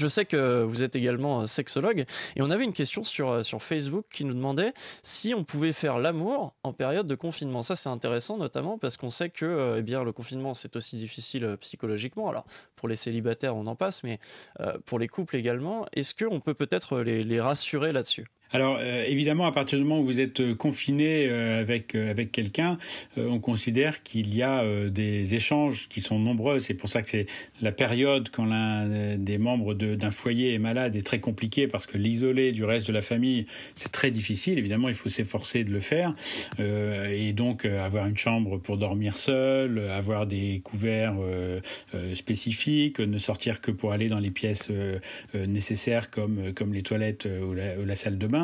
Je sais que vous êtes également sexologue et on avait une question sur, euh, sur Facebook qui nous demandait si on pouvait faire l'amour en période de confinement. Ça, c'est intéressant notamment parce qu'on sait que euh, eh le confinement, c'est aussi difficile euh, psychologiquement. Alors, pour les célibataires, on en passe, mais pour les couples également, est-ce qu'on peut peut-être les rassurer là-dessus? Alors euh, évidemment, à partir du moment où vous êtes euh, confiné euh, avec avec quelqu'un, on considère qu'il y a des échanges qui sont nombreux. C'est pour ça que c'est la période quand l'un des membres d'un foyer est malade est très compliquée parce que l'isoler du reste de la famille, c'est très difficile. Évidemment, il faut s'efforcer de le faire et donc avoir une chambre pour dormir seul, avoir des couverts spécifiques, ne sortir que pour aller dans les pièces nécessaires comme comme les toilettes ou la, ou la salle de bain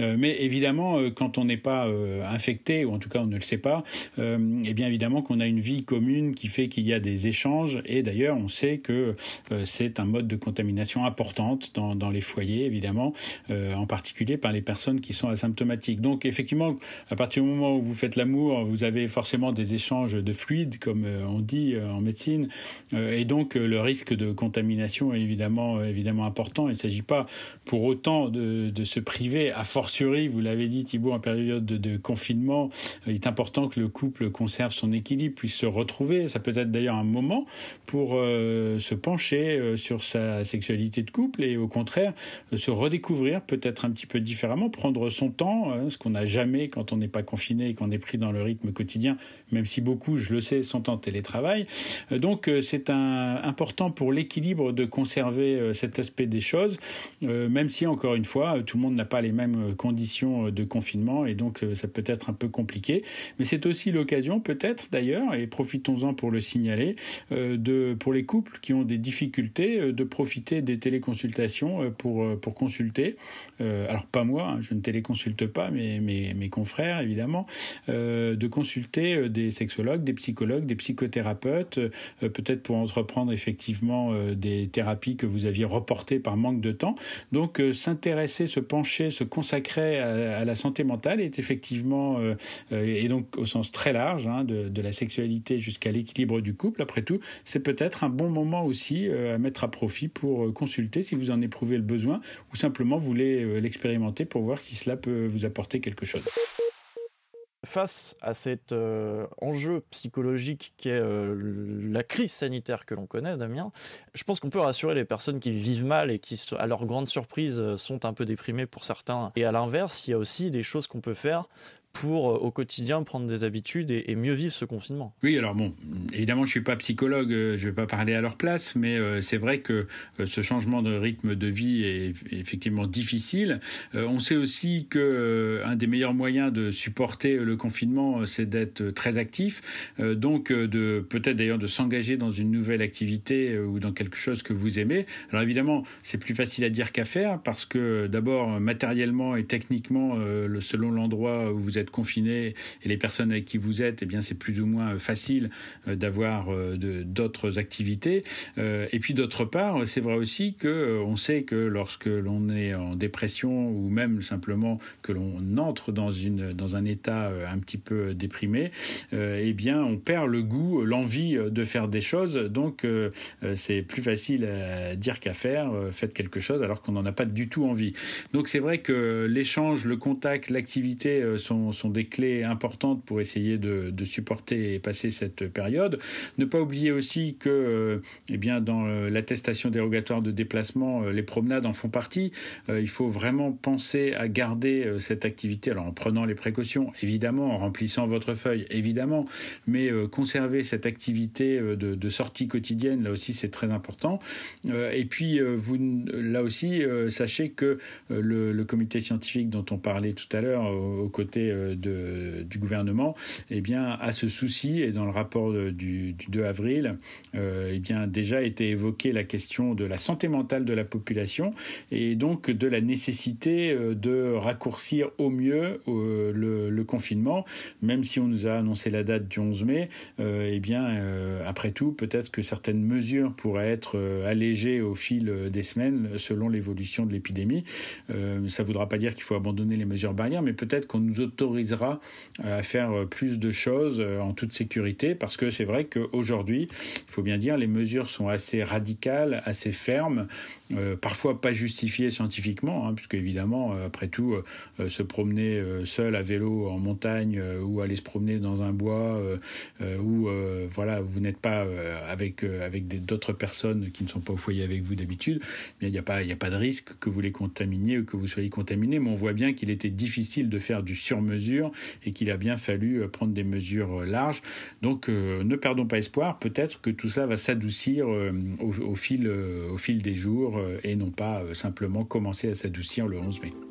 euh, mais évidemment, euh, quand on n'est pas euh, infecté, ou en tout cas on ne le sait pas, eh bien évidemment qu'on a une vie commune qui fait qu'il y a des échanges. Et d'ailleurs, on sait que c'est un mode de contamination importante dans, les foyers, évidemment, en particulier par les personnes qui sont asymptomatiques. Donc effectivement, à partir du moment où vous faites l'amour, vous avez forcément des échanges de fluides, comme on dit en médecine, et donc le risque de contamination est évidemment, évidemment important. Il ne s'agit pas pour autant de se priver a fortiori, vous l'avez dit Thibault, en période de, confinement, il est important que le couple conserve son équilibre, puisse se retrouver. Ça peut être d'ailleurs un moment pour euh, se pencher euh, sur sa sexualité de couple et au contraire euh, se redécouvrir peut-être un petit peu différemment, prendre son temps, hein, ce qu'on n'a jamais quand on n'est pas confiné et qu'on est pris dans le rythme quotidien, même si beaucoup, je le sais, sont en télétravail. donc c'est important pour l'équilibre de conserver cet aspect des choses, même si encore une fois, tout le monde n'a pas les mêmes euh, conditions euh, de confinement et donc euh, ça peut être un peu compliqué. Mais c'est aussi l'occasion, peut-être d'ailleurs, et profitons-en pour le signaler, de, pour les couples qui ont des difficultés de profiter des téléconsultations pour, pour consulter. alors pas moi, hein, je ne téléconsulte pas, mais mes, mes confrères évidemment, de consulter des sexologues, des psychologues, des psychothérapeutes, peut-être pour entreprendre effectivement des thérapies que vous aviez reportées par manque de temps. Donc s'intéresser, se pencher, se consacrer à, la santé mentale est effectivement, euh, euh, et donc au sens très large, hein, de, la sexualité jusqu'à l'équilibre du couple, après tout, c'est peut-être un bon moment aussi euh, à mettre à profit pour consulter si vous en éprouvez le besoin ou simplement voulez l'expérimenter pour voir si cela peut vous apporter quelque chose. Face à cet euh, enjeu psychologique qui est euh, la crise sanitaire que l'on connaît, Damien, je pense qu'on peut rassurer les personnes qui vivent mal et qui, à leur grande surprise, euh, sont un peu déprimées pour certains. Et à l'inverse, il y a aussi des choses qu'on peut faire pour euh, au quotidien prendre des habitudes et, mieux vivre ce confinement. Oui, alors bon, évidemment, je suis pas psychologue, euh, je vais pas parler à leur place, mais euh, c'est vrai que ce changement de rythme de vie est effectivement difficile. on sait aussi que un des meilleurs moyens de supporter le confinement, c'est d'être très actif, donc de peut-être d'ailleurs de s'engager dans une nouvelle activité ou dans quelque chose que vous aimez. Alors évidemment, c'est plus facile à dire qu'à faire parce que d'abord matériellement et techniquement, selon l'endroit où vous êtes êtes confiné et les personnes avec qui vous êtes, eh bien c'est plus ou moins euh, facile euh, d'avoir euh, d'autres activités. Et puis d'autre part, c'est vrai aussi que on sait que lorsque l'on est en dépression ou même simplement que l'on entre dans une dans un état un petit peu déprimé, eh bien on perd le goût, l'envie de faire des choses. Donc c'est plus facile à dire qu'à faire. Faites quelque chose alors qu'on n'en a pas du tout envie. Donc c'est vrai que l'échange, le contact, l'activité sont sont, des clés importantes pour essayer de, supporter et passer cette période. Ne pas oublier aussi que, euh, eh bien, dans euh, l'attestation dérogatoire de déplacement, euh, les promenades en font partie. il faut vraiment penser à garder cette activité, alors en prenant les précautions, évidemment, en remplissant votre feuille, évidemment, mais conserver cette activité de, sortie quotidienne, là aussi, c'est très important. et puis, vous, là aussi, sachez que le, comité scientifique dont on parlait tout à l'heure, aux côtés du gouvernement, eh bien, a ce souci et dans le rapport du, 2 avril, eh bien, déjà été évoquée la question de la santé mentale de la population et donc de la nécessité de raccourcir au mieux le, le, confinement, même si on nous a annoncé la date du 11 mai, eh bien, après tout, peut-être que certaines mesures pourraient être allégées au fil des semaines selon l'évolution de l'épidémie. Euh, ça ne voudra pas dire qu'il faut abandonner les mesures barrières, mais peut-être qu'on nous autorisera euh, à faire euh, plus de choses en toute sécurité, parce que c'est vrai qu'aujourd'hui, il faut bien dire, les mesures sont assez radicales, assez fermes, parfois pas justifiées scientifiquement, hein, puisque évidemment, après tout, se promener seul à vélo en montagne ou aller se promener dans un bois où voilà, vous n'êtes pas avec, avec d'autres personnes qui ne sont pas au foyer avec vous d'habitude, il n'y a, pas, a pas de risque que vous les contaminiez ou que vous soyez contaminé, mais on voit bien qu'il était difficile de faire du sur-mesure et qu'il a bien fallu euh, prendre des mesures euh, larges. Donc euh, ne perdons pas espoir, peut-être que tout ça va s'adoucir au, fil, au fil des jours et non pas simplement commencer à s'adoucir le 11 mai.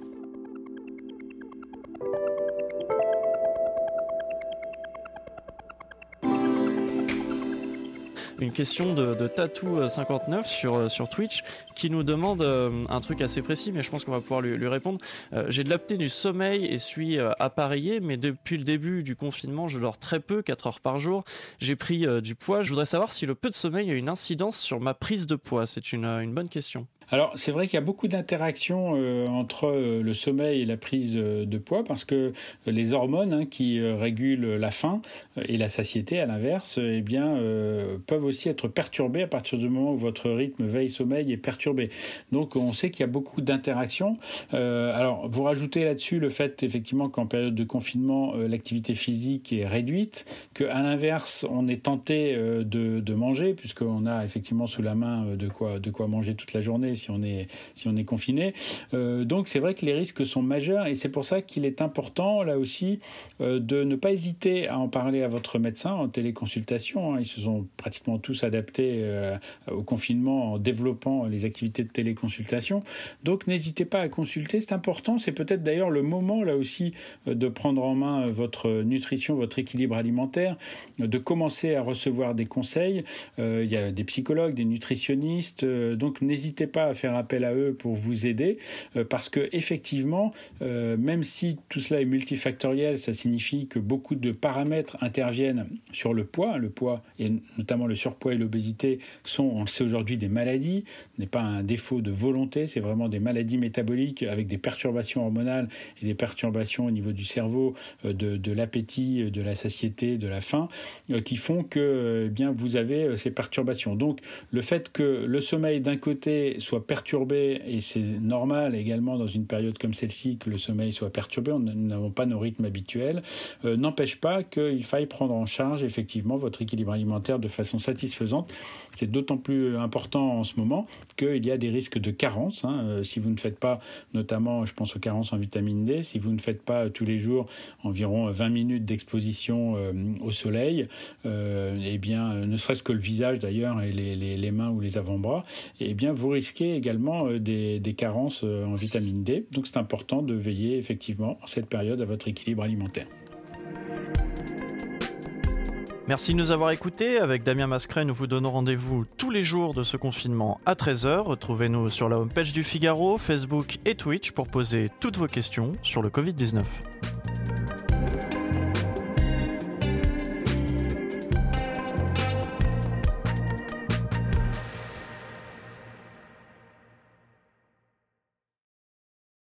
Une question de, Tatou59 sur, euh, sur Twitch qui nous demande euh, un truc assez précis, mais je pense qu'on va pouvoir lui, répondre. Euh, j'ai de l'apnée du sommeil et suis appareillé, mais depuis le début du confinement, je dors très peu, 4 heures par jour. J'ai pris du poids. Je voudrais savoir si le peu de sommeil a une incidence sur ma prise de poids. C'est une, une bonne question. Alors c'est vrai qu'il y a beaucoup d'interactions euh, entre euh, le sommeil et la prise euh, de poids parce que les hormones hein, qui régulent la faim et la satiété à l'inverse, eh bien peuvent aussi être perturbées à partir du moment où votre rythme veille-sommeil est perturbé. Donc on sait qu'il y a beaucoup d'interactions. alors vous rajoutez là-dessus le fait effectivement qu'en période de confinement l'activité physique est réduite, qu'à l'inverse on est tenté de, de manger puisqu'on a effectivement sous la main de quoi de quoi manger toute la journée si on est, si on est confiné. Euh, donc c'est vrai que les risques sont majeurs et c'est pour ça qu'il est important là aussi euh, de ne pas hésiter à en parler à votre médecin en téléconsultation. Hein. Ils se sont pratiquement tous adaptés euh, au confinement en développant les activités de téléconsultation. Donc n'hésitez pas à consulter, c'est important. C'est peut-être d'ailleurs le moment là aussi de prendre en main votre nutrition, votre équilibre alimentaire, de commencer à recevoir des conseils. il y a des psychologues, des nutritionnistes, donc n'hésitez pas faire appel à eux pour vous aider, euh, parce que effectivement, euh, même si tout cela est multifactoriel, ça signifie que beaucoup de paramètres interviennent sur le poids. Le poids, et notamment le surpoids et l'obésité, sont, on le sait aujourd'hui, des maladies, n'est pas un défaut de volonté, c'est vraiment des maladies métaboliques avec des perturbations hormonales et des perturbations au niveau du cerveau, euh, de, de l'appétit, de la satiété, de la faim, qui font que eh bien vous avez ces perturbations. Donc le fait que le sommeil d'un côté soit perturbé, et c'est normal également dans une période comme celle-ci que le sommeil soit perturbé, nous n'avons pas nos rythmes habituels, euh, n'empêche pas qu'il faille prendre en charge effectivement votre équilibre alimentaire de façon satisfaisante. C'est d'autant plus important en ce moment qu'il y a des risques de carence. Hein. Euh, si vous ne faites pas, notamment je pense aux carences en vitamine D, si vous ne faites pas tous les jours environ 20 minutes d'exposition euh, au soleil, eh bien, ne serait-ce que le visage d'ailleurs et les mains ou les avant-bras, eh bien, vous risquez également euh, des, carences euh, en vitamine D. Donc c'est important de veiller effectivement en cette période à votre équilibre alimentaire. Merci de nous avoir écoutés. Avec Damien Mascret, nous vous donnons rendez-vous tous les jours de ce confinement à 13h. Retrouvez-nous sur la homepage du Figaro, Facebook et Twitch pour poser toutes vos questions sur le Covid-19.